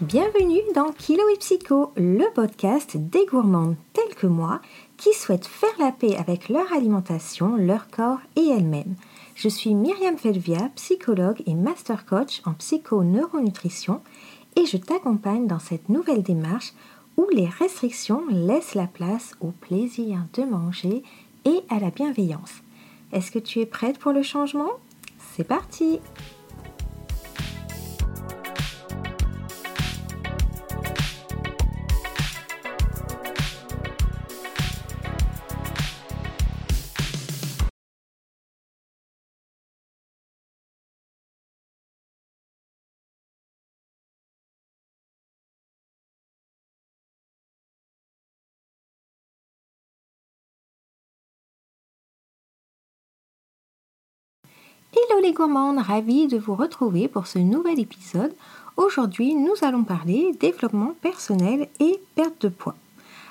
Bienvenue dans Kilo et Psycho, le podcast des gourmandes telles que moi qui souhaitent faire la paix avec leur alimentation, leur corps et elles-mêmes. Je suis Myriam Felvia, psychologue et master coach en psycho-neuronutrition et je t'accompagne dans cette nouvelle démarche où les restrictions laissent la place au plaisir de manger et à la bienveillance. Est-ce que tu es prête pour le changement? C'est parti Hello les gourmandes, ravie de vous retrouver pour ce nouvel épisode. Aujourd'hui, nous allons parler développement personnel et perte de poids.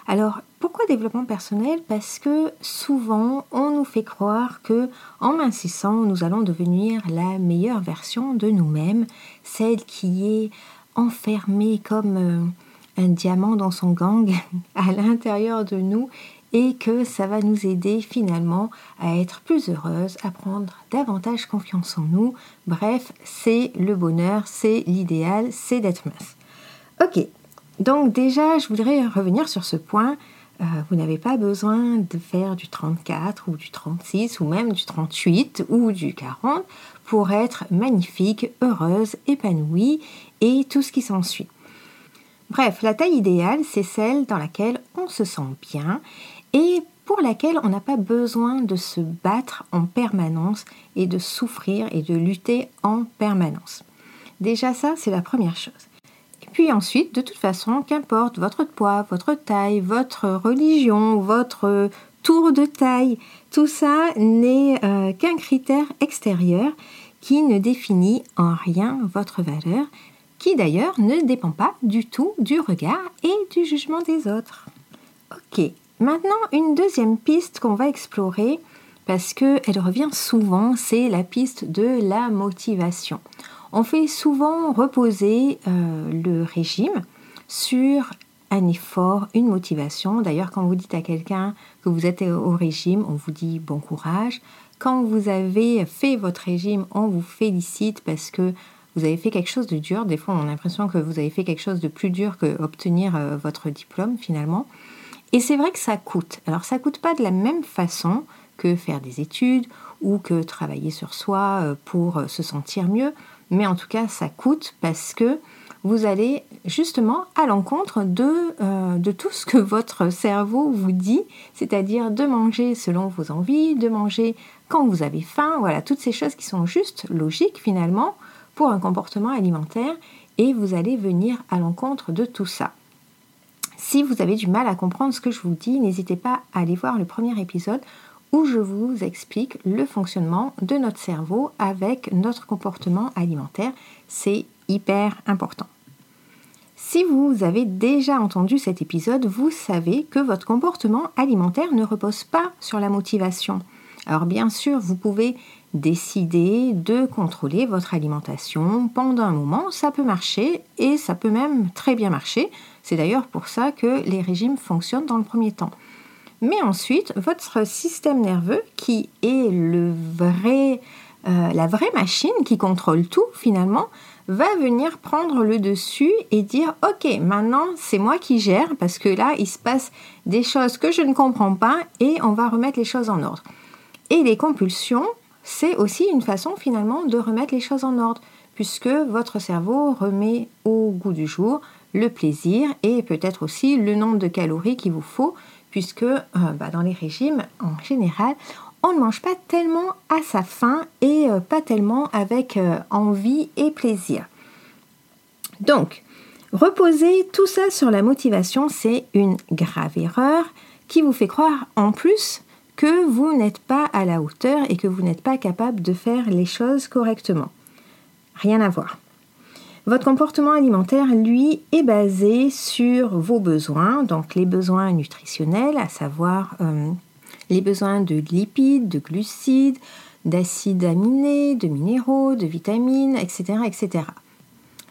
Alors, pourquoi développement personnel? Parce que souvent, on nous fait croire que en mincissant, nous allons devenir la meilleure version de nous-mêmes, celle qui est enfermée comme euh, un diamant dans son gang à l'intérieur de nous et que ça va nous aider finalement à être plus heureuse, à prendre davantage confiance en nous. Bref, c'est le bonheur, c'est l'idéal, c'est d'être mince. Ok, donc déjà, je voudrais revenir sur ce point. Euh, vous n'avez pas besoin de faire du 34 ou du 36 ou même du 38 ou du 40 pour être magnifique, heureuse, épanouie et tout ce qui s'ensuit. Bref, la taille idéale, c'est celle dans laquelle on se sent bien et pour laquelle on n'a pas besoin de se battre en permanence et de souffrir et de lutter en permanence. Déjà ça, c'est la première chose. Et puis ensuite, de toute façon, qu'importe votre poids, votre taille, votre religion, votre tour de taille, tout ça n'est euh, qu'un critère extérieur qui ne définit en rien votre valeur, qui d'ailleurs ne dépend pas du tout du regard et du jugement des autres. Ok, Maintenant, une deuxième piste qu'on va explorer, parce qu'elle revient souvent, c'est la piste de la motivation. On fait souvent reposer euh, le régime sur un effort, une motivation. D'ailleurs, quand vous dites à quelqu'un que vous êtes au régime, on vous dit bon courage. Quand vous avez fait votre régime, on vous félicite parce que vous avez fait quelque chose de dur. Des fois, on a l'impression que vous avez fait quelque chose de plus dur que obtenir euh, votre diplôme finalement. Et c'est vrai que ça coûte. Alors ça coûte pas de la même façon que faire des études ou que travailler sur soi euh, pour euh, se sentir mieux, mais en tout cas ça coûte parce que vous allez justement à l'encontre de, de tout ce que votre cerveau vous dit, c'est-à-dire de manger selon vos envies, de manger quand vous avez faim, voilà, toutes ces choses qui sont juste logiques finalement un comportement alimentaire et vous allez venir à l'encontre de tout ça. Si vous avez du mal à comprendre ce que je vous dis, n'hésitez pas à aller voir le premier épisode où je vous explique le fonctionnement de notre cerveau avec notre comportement alimentaire. C'est hyper important. Si vous avez déjà entendu cet épisode, vous savez que votre comportement alimentaire ne repose pas sur la motivation. Alors bien sûr, vous pouvez décider de contrôler votre alimentation pendant un moment, ça peut marcher et ça peut même très bien marcher. C'est d'ailleurs pour ça que les régimes fonctionnent dans le premier temps. Mais ensuite, votre système nerveux, qui est le vrai, euh, la vraie machine qui contrôle tout finalement, va venir prendre le dessus et dire ok maintenant c'est moi qui gère parce que là il se passe des choses que je ne comprends pas et on va remettre les choses en ordre. Et les compulsions, c'est aussi une façon finalement de remettre les choses en ordre puisque votre cerveau remet au goût du jour le plaisir et peut-être aussi le nombre de calories qu'il vous faut, puisque euh, bah, dans les régimes, en général, on ne mange pas tellement à sa faim et euh, pas tellement avec euh, envie et plaisir. Donc, reposer tout ça sur la motivation, c'est une grave erreur qui vous fait croire en plus que vous n'êtes pas à la hauteur et que vous n'êtes pas capable de faire les choses correctement. Rien à voir. Votre comportement alimentaire, lui, est basé sur vos besoins, donc les besoins nutritionnels, à savoir euh, les besoins de lipides, de glucides, d'acides aminés, de minéraux, de vitamines, etc., etc.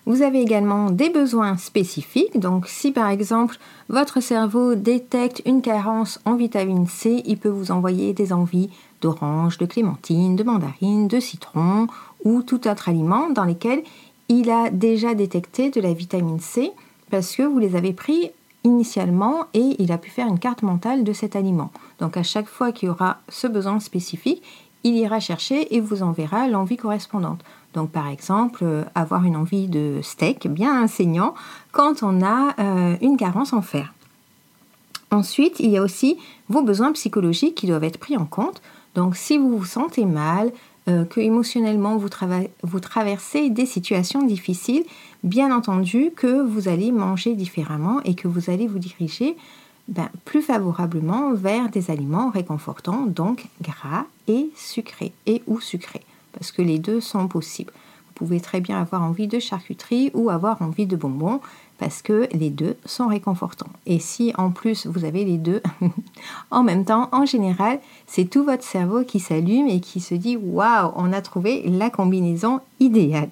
Vous avez également des besoins spécifiques. Donc si par exemple votre cerveau détecte une carence en vitamine C, il peut vous envoyer des envies d'orange, de clémentine, de mandarine, de citron ou tout autre aliment dans lesquels il a déjà détecté de la vitamine C parce que vous les avez pris initialement et il a pu faire une carte mentale de cet aliment. Donc à chaque fois qu'il y aura ce besoin spécifique, il ira chercher et vous enverra l'envie correspondante. Donc par exemple, euh, avoir une envie de steak bien saignant quand on a euh, une carence en fer. Ensuite, il y a aussi vos besoins psychologiques qui doivent être pris en compte. Donc si vous vous sentez mal, euh, que émotionnellement vous, traversez des situations difficiles, bien entendu que vous allez manger différemment et que vous allez vous diriger ben, plus favorablement vers des aliments réconfortants, donc gras et sucrés, et ou sucrés, parce que les deux sont possibles. Vous pouvez très bien avoir envie de charcuterie ou avoir envie de bonbons, parce que les deux sont réconfortants. Et si en plus vous avez les deux en même temps, en général, c'est tout votre cerveau qui s'allume et qui se dit waouh, on a trouvé la combinaison idéale.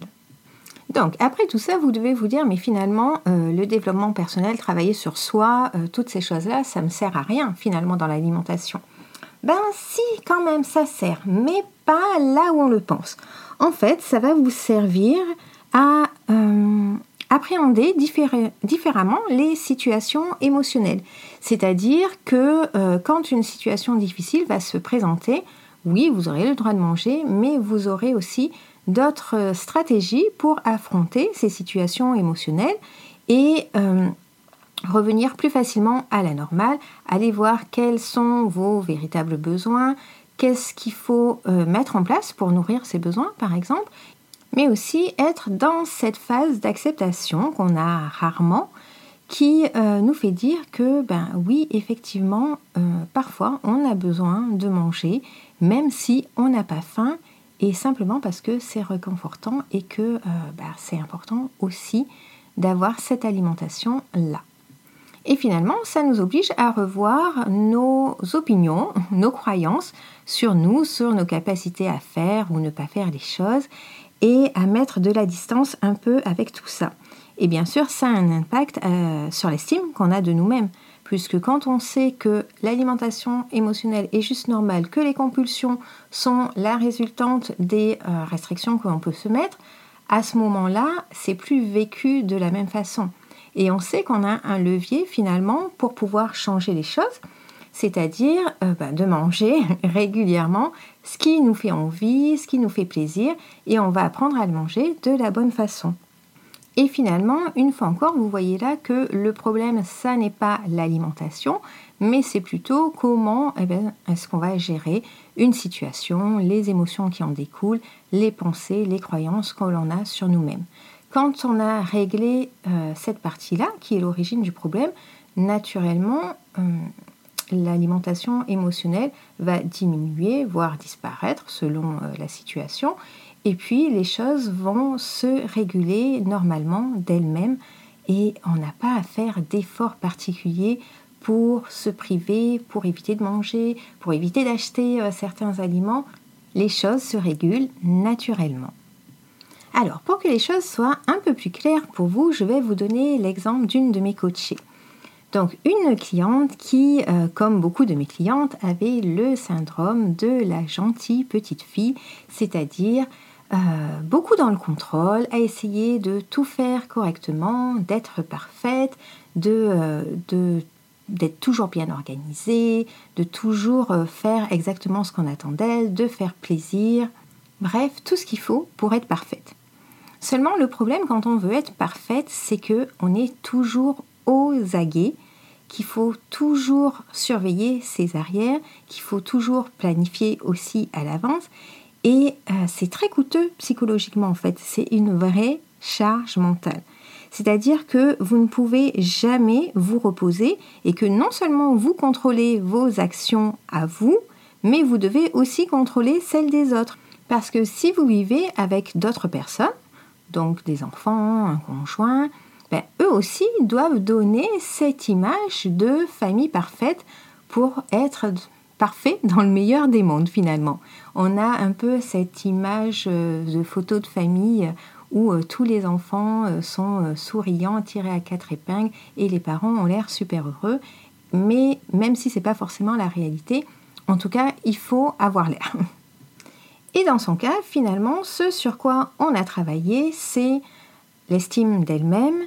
Donc, après tout ça, vous devez vous dire, mais finalement, euh, le développement personnel, travailler sur soi, euh, toutes ces choses-là, ça ne me sert à rien finalement dans l'alimentation. Ben si, quand même, ça sert, mais pas là où on le pense. En fait, ça va vous servir à euh, appréhender différemment les situations émotionnelles. C'est-à-dire que quand une situation difficile va se présenter, oui, vous aurez le droit de manger, mais vous aurez aussi d'autres stratégies pour affronter ces situations émotionnelles et euh, revenir plus facilement à la normale, aller voir quels sont vos véritables besoins, qu'est-ce qu'il faut euh, mettre en place pour nourrir ces besoins par exemple, mais aussi être dans cette phase d'acceptation qu'on a rarement qui euh, nous fait dire que ben oui effectivement parfois on a besoin de manger même si on n'a pas faim et simplement parce que c'est réconfortant et que euh, bah, c'est important aussi d'avoir cette alimentation-là. Et finalement, ça nous oblige à revoir nos opinions, nos croyances sur nous, sur nos capacités à faire ou ne pas faire les choses, et à mettre de la distance un peu avec tout ça. Et bien sûr, ça a un impact euh, sur l'estime qu'on a de nous-mêmes puisque quand on sait que l'alimentation émotionnelle est juste normale, que les compulsions sont la résultante des euh, restrictions que l'on peut se mettre, à ce moment-là, c'est plus vécu de la même façon. Et on sait qu'on a un levier finalement pour pouvoir changer les choses, c'est-à-dire euh, bah, de manger régulièrement ce qui nous fait envie, ce qui nous fait plaisir, et on va apprendre à le manger de la bonne façon. Et finalement, une fois encore, vous voyez là que le problème, ça n'est pas l'alimentation, mais c'est plutôt comment eh ben, est-ce qu'on va gérer une situation, les émotions qui en découlent, les pensées, les croyances que l'on a sur nous-mêmes. Quand on a réglé euh, cette partie-là, qui est l'origine du problème, naturellement, euh, l'alimentation émotionnelle va diminuer, voire disparaître selon euh, la situation. Et puis les choses vont se réguler normalement d'elles-mêmes et on n'a pas à faire d'efforts particuliers pour se priver, pour éviter de manger, pour éviter d'acheter certains aliments. Les choses se régulent naturellement. Alors, pour que les choses soient un peu plus claires pour vous, je vais vous donner l'exemple d'une de mes coachées. Donc, une cliente qui, euh, comme beaucoup de mes clientes, avait le syndrome de la gentille petite fille, c'est-à-dire euh, beaucoup dans le contrôle, à essayer de tout faire correctement, d'être parfaite, euh, de, d'être toujours bien organisée, de toujours euh, faire exactement ce qu'on attend d'elle, de faire plaisir, bref, tout ce qu'il faut pour être parfaite. Seulement le problème quand on veut être parfaite, c'est que on est toujours aux aguets, qu'il faut toujours surveiller ses arrières, qu'il faut toujours planifier aussi à l'avance et euh, c'est très coûteux psychologiquement en fait. C'est une vraie charge mentale. C'est-à-dire que vous ne pouvez jamais vous reposer et que non seulement vous contrôlez vos actions à vous, mais vous devez aussi contrôler celles des autres. Parce que si vous vivez avec d'autres personnes, donc des enfants, un conjoint, ben, eux aussi doivent donner cette image de famille parfaite pour être parfait dans le meilleur des mondes finalement. On a un peu cette image euh, de photo de famille où euh, tous les enfants euh, sont souriants, tirés à quatre épingles et les parents ont l'air super heureux. Mais même si ce n'est pas forcément la réalité, en tout cas, il faut avoir l'air. Et dans son cas, finalement, ce sur quoi on a travaillé, c'est l'estime d'elle-même,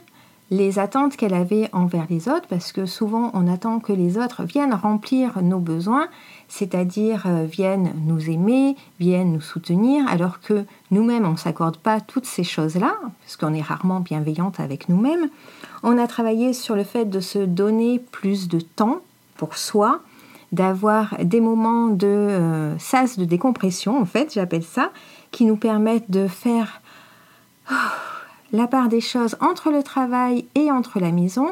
les attentes qu'elle avait envers les autres, parce que souvent on attend que les autres viennent remplir nos besoins, c'est-à-dire euh, viennent nous aimer, viennent nous soutenir, alors que nous-mêmes on ne s'accorde pas toutes ces choses-là, parce qu'on est rarement bienveillante avec nous-mêmes. On a travaillé sur le fait de se donner plus de temps pour soi, d'avoir des moments de euh, sas de décompression, en fait, j'appelle ça, qui nous permettent de faire oh, la part des choses entre le travail et entre la maison,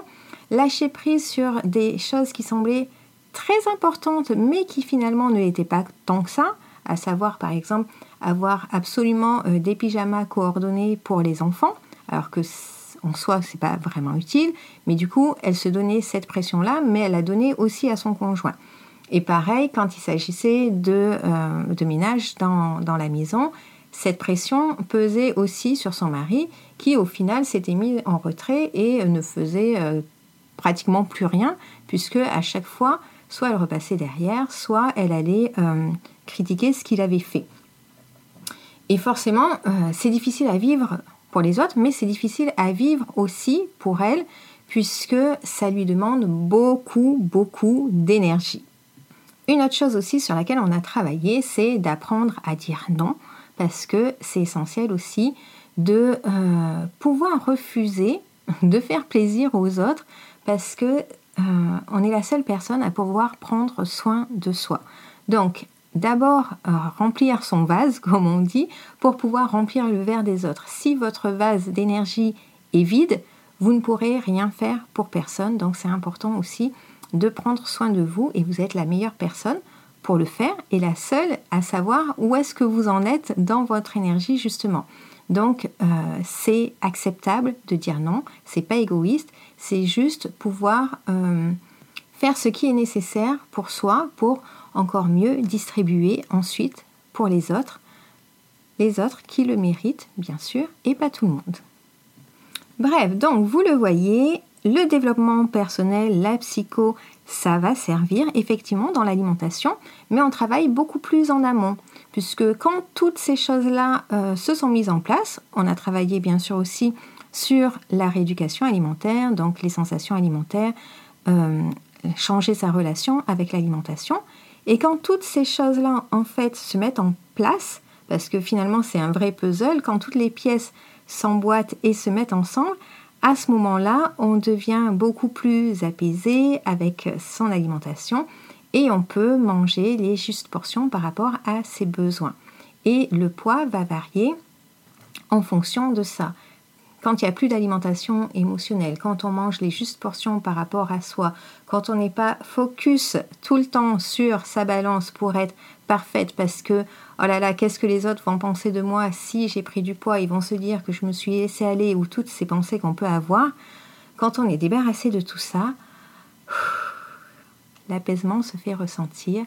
lâcher prise sur des choses qui semblaient très importantes, mais qui finalement ne l'étaient pas tant que ça, à savoir par exemple avoir absolument euh, des pyjamas coordonnés pour les enfants, alors que en soi c'est pas vraiment utile, mais du coup elle se donnait cette pression-là, mais elle a donné aussi à son conjoint. Et pareil, quand il s'agissait de, euh, ménage dans, dans, la maison, cette pression pesait aussi sur son mari, qui au final s'était mis en retrait et ne faisait euh, pratiquement plus rien, puisque à chaque fois, soit elle repassait derrière, soit elle allait euh, critiquer ce qu'il avait fait. Et forcément, c'est difficile à vivre pour les autres, mais c'est difficile à vivre aussi pour elle, puisque ça lui demande beaucoup, beaucoup d'énergie. Une autre chose aussi sur laquelle on a travaillé, c'est d'apprendre à dire non, parce que c'est essentiel aussi de euh, pouvoir refuser de faire plaisir aux autres, parce que euh, on est la seule personne à pouvoir prendre soin de soi. Donc, d'abord euh, remplir son vase, comme on dit, pour pouvoir remplir le verre des autres. Si votre vase d'énergie est vide, vous ne pourrez rien faire pour personne. Donc, c'est important aussi de prendre soin de vous et vous êtes la meilleure personne pour le faire et la seule à savoir où est-ce que vous en êtes dans votre énergie justement. Donc euh, c'est acceptable de dire non, c'est pas égoïste, c'est juste pouvoir euh, faire ce qui est nécessaire pour soi pour encore mieux distribuer ensuite pour les autres, les autres qui le méritent bien sûr et pas tout le monde. Bref, donc vous le voyez, le développement personnel, la psycho, ça va servir effectivement dans l'alimentation, mais on travaille beaucoup plus en amont, puisque quand toutes ces choses-là euh, se sont mises en place, on a travaillé bien sûr aussi sur la rééducation alimentaire, donc les sensations alimentaires, euh, changer sa relation avec l'alimentation, et quand toutes ces choses-là en fait se mettent en place, parce que finalement c'est un vrai puzzle, quand toutes les pièces s'emboîtent et se mettent ensemble, à ce moment-là, on devient beaucoup plus apaisé avec son alimentation et on peut manger les justes portions par rapport à ses besoins. Et le poids va varier en fonction de ça. Quand il n'y a plus d'alimentation émotionnelle, quand on mange les justes portions par rapport à soi, quand on n'est pas focus tout le temps sur sa balance pour être parfaite parce que oh là là, qu'est-ce que les autres vont penser de moi si j'ai pris du poids Ils vont se dire que je me suis laissé aller ou toutes ces pensées qu'on peut avoir. Quand on est débarrassé de tout ça, l'apaisement se fait ressentir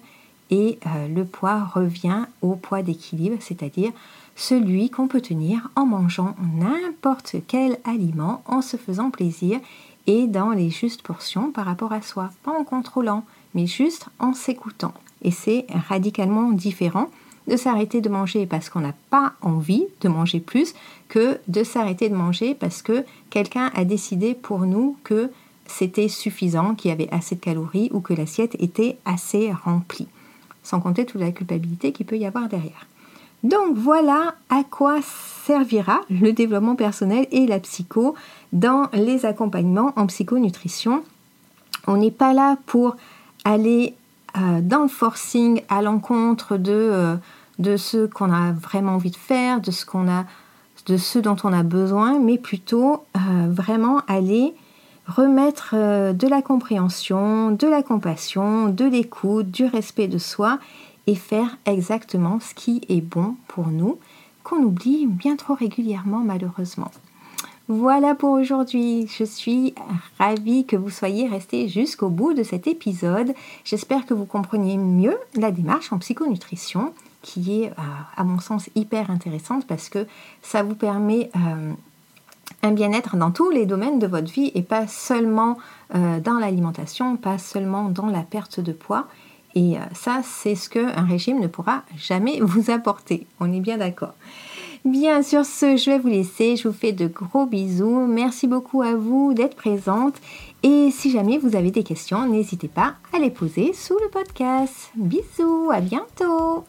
et euh, le poids revient au poids d'équilibre, c'est-à-dire celui qu'on peut tenir en mangeant n'importe quel aliment, en se faisant plaisir et dans les justes portions par rapport à soi, pas en contrôlant, mais juste en s'écoutant. Et c'est radicalement différent de s'arrêter de manger parce qu'on n'a pas envie de manger plus que de s'arrêter de manger parce que quelqu'un a décidé pour nous que c'était suffisant, qu'il y avait assez de calories ou que l'assiette était assez remplie. Sans compter toute la culpabilité qu'il peut y avoir derrière. Donc voilà à quoi servira le développement personnel et la psycho dans les accompagnements en psychonutrition. On n'est pas là pour aller euh, dans le forcing à l'encontre de, euh, de ce qu'on a vraiment envie de faire, de ce, qu'on a, de ce dont on a besoin, mais plutôt euh, vraiment aller remettre de la compréhension, de la compassion, de l'écoute, du respect de soi et faire exactement ce qui est bon pour nous, qu'on oublie bien trop régulièrement malheureusement. Voilà pour aujourd'hui. Je suis ravie que vous soyez restés jusqu'au bout de cet épisode. J'espère que vous compreniez mieux la démarche en psychonutrition qui est à mon sens hyper intéressante parce que ça vous permet un bien-être dans tous les domaines de votre vie et pas seulement dans l'alimentation, pas seulement dans la perte de poids. Et ça, c'est ce qu'un régime ne pourra jamais vous apporter. On est bien d'accord. Bien, sur ce, je vais vous laisser. Je vous fais de gros bisous. Merci beaucoup à vous d'être présente. Et si jamais vous avez des questions, n'hésitez pas à les poser sous le podcast. Bisous, à bientôt